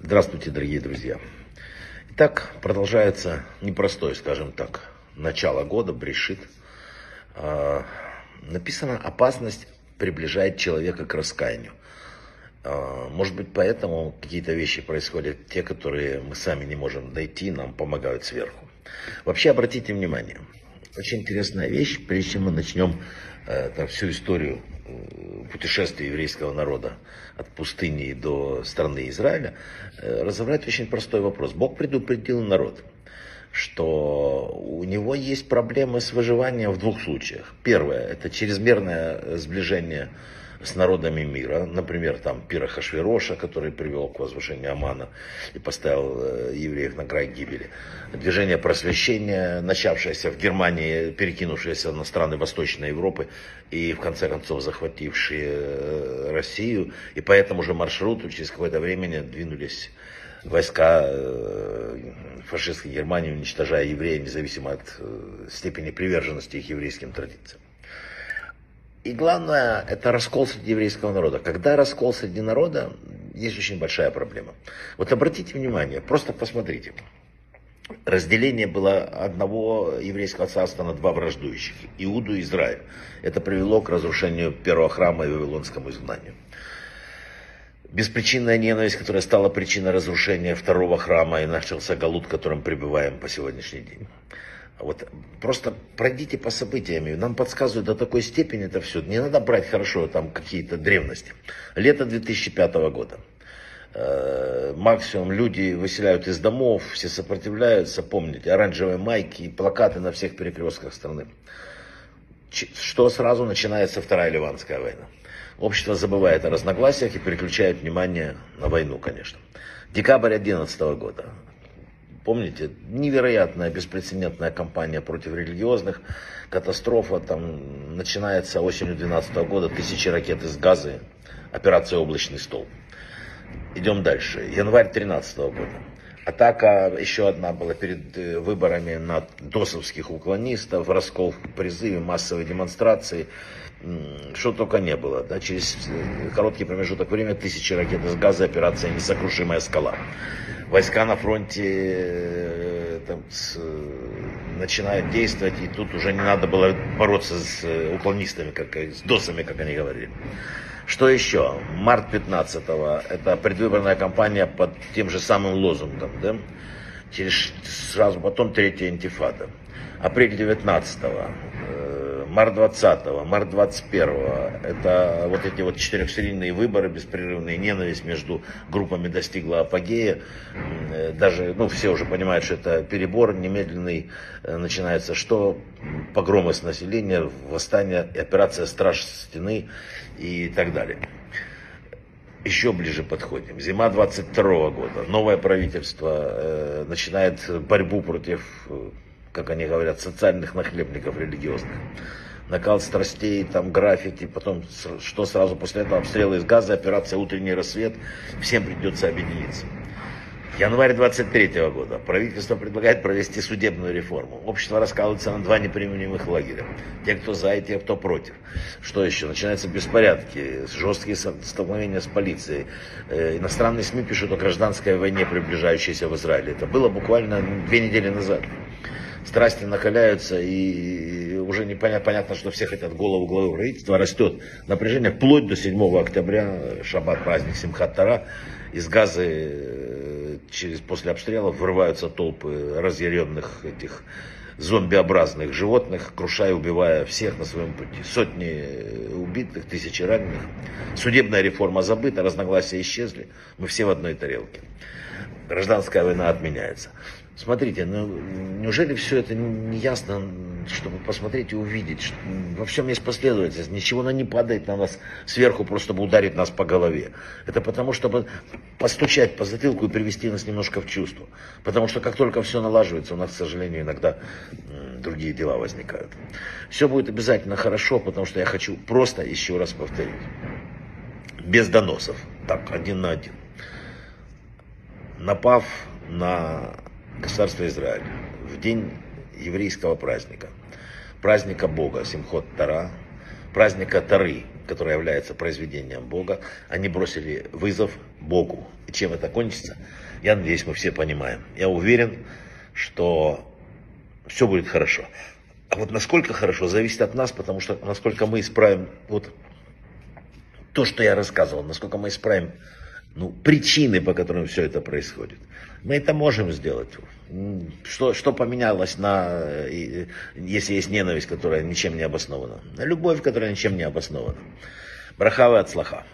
Здравствуйте, дорогие друзья. Итак, продолжается непростое, скажем так, начало года, брешит. А, написано, опасность приближает человека к раскаянию. А, может быть, поэтому какие-то вещи происходят, те, которые мы сами не можем дойти, нам помогают сверху. Вообще, обратите внимание, очень интересная вещь, прежде чем мы начнем э, там, всю историю путешествия еврейского народа от пустыни до страны Израиля, э, разобрать очень простой вопрос. Бог предупредил народ, что у него есть проблемы с выживанием в двух случаях. Первое, это чрезмерное сближение с народами мира. Например, там Пира Хашвироша, который привел к возвышению Амана и поставил э, евреев на край гибели. Движение просвещения, начавшееся в Германии, перекинувшееся на страны Восточной Европы и в конце концов захватившие э, Россию. И по этому же маршруту через какое-то время двинулись войска э, фашистской Германии, уничтожая евреев, независимо от степени приверженности их еврейским традициям. И главное, это раскол среди еврейского народа. Когда раскол среди народа, есть очень большая проблема. Вот обратите внимание, просто посмотрите. Разделение было одного еврейского царства на два враждующих, Иуду и Израиль. Это привело к разрушению первого храма и вавилонскому изгнанию. Беспричинная ненависть, которая стала причиной разрушения второго храма и начался галут, которым пребываем по сегодняшний день. Вот просто пройдите по событиям. Нам подсказывают до такой степени это все. Не надо брать хорошо там какие-то древности. Лето 2005 года. Э, максимум люди выселяют из домов, все сопротивляются. Помните, оранжевые майки и плакаты на всех перекрестках страны. Что сразу начинается Вторая Ливанская война. Общество забывает о разногласиях и переключает внимание на войну, конечно. Декабрь 2011 года. Помните, невероятная, беспрецедентная кампания против религиозных, катастрофа, там начинается осенью 2012 года, тысячи ракет из газа, операция «Облачный стол». Идем дальше. Январь 2013 года. Атака еще одна была перед э, выборами на досовских уклонистов, раскол в призыве, массовые демонстрации. Что только не было. Да? Через э, короткий промежуток времени тысячи ракет из газа, операция «Несокрушимая скала» войска на фронте э, там, с, начинают действовать, и тут уже не надо было бороться с э, уклонистами, как, с досами, как они говорили. Что еще? Март 15-го, это предвыборная кампания под тем же самым лозунгом, да? Через, сразу потом третья интифада. Апрель 19-го, март 20 март 21 это вот эти вот четырехсерийные выборы, беспрерывные ненависть между группами достигла апогея. Даже, ну, все уже понимают, что это перебор немедленный э, начинается. Что погромы с населения, восстание, операция «Страж стены» и так далее. Еще ближе подходим. Зима 22 года. Новое правительство э, начинает борьбу против э, как они говорят, социальных нахлебников религиозных. Накал страстей, там граффити, потом что сразу после этого обстрелы из газа, операция «Утренний рассвет». Всем придется объединиться. Январь 23 года. Правительство предлагает провести судебную реформу. Общество раскалывается на два неприменимых лагеря. Те, кто за, и те, кто против. Что еще? Начинаются беспорядки, жесткие столкновения с полицией. Э, иностранные СМИ пишут о гражданской войне, приближающейся в Израиле. Это было буквально две недели назад страсти накаляются, и уже непонятно, понятно, что все хотят голову главы правительства, растет напряжение, вплоть до 7 октября, шаббат, праздник Симхат Тара, из газы э, через, после обстрелов вырываются толпы разъяренных этих зомбиобразных животных, крушая, убивая всех на своем пути. Сотни убитых, тысячи раненых. Судебная реформа забыта, разногласия исчезли. Мы все в одной тарелке. Гражданская война отменяется. Смотрите, ну неужели все это не ясно, чтобы посмотреть и увидеть? Что во всем есть последовательность. Ничего она не падает на нас сверху, просто чтобы ударить нас по голове. Это потому, чтобы постучать по затылку и привести нас немножко в чувство. Потому что как только все налаживается, у нас, к сожалению, иногда другие дела возникают. Все будет обязательно хорошо, потому что я хочу просто еще раз повторить. Без доносов. Так, один на один. Напав на государства Израиль в день еврейского праздника, праздника Бога, Симхот Тара, праздника Тары, который является произведением Бога, они бросили вызов Богу. И чем это кончится, я надеюсь, мы все понимаем. Я уверен, что все будет хорошо. А вот насколько хорошо, зависит от нас, потому что насколько мы исправим вот то, что я рассказывал, насколько мы исправим ну, причины, по которым все это происходит. Мы это можем сделать. Что, что поменялось на, если есть ненависть, которая ничем не обоснована? На любовь, которая ничем не обоснована. Брахава от слаха.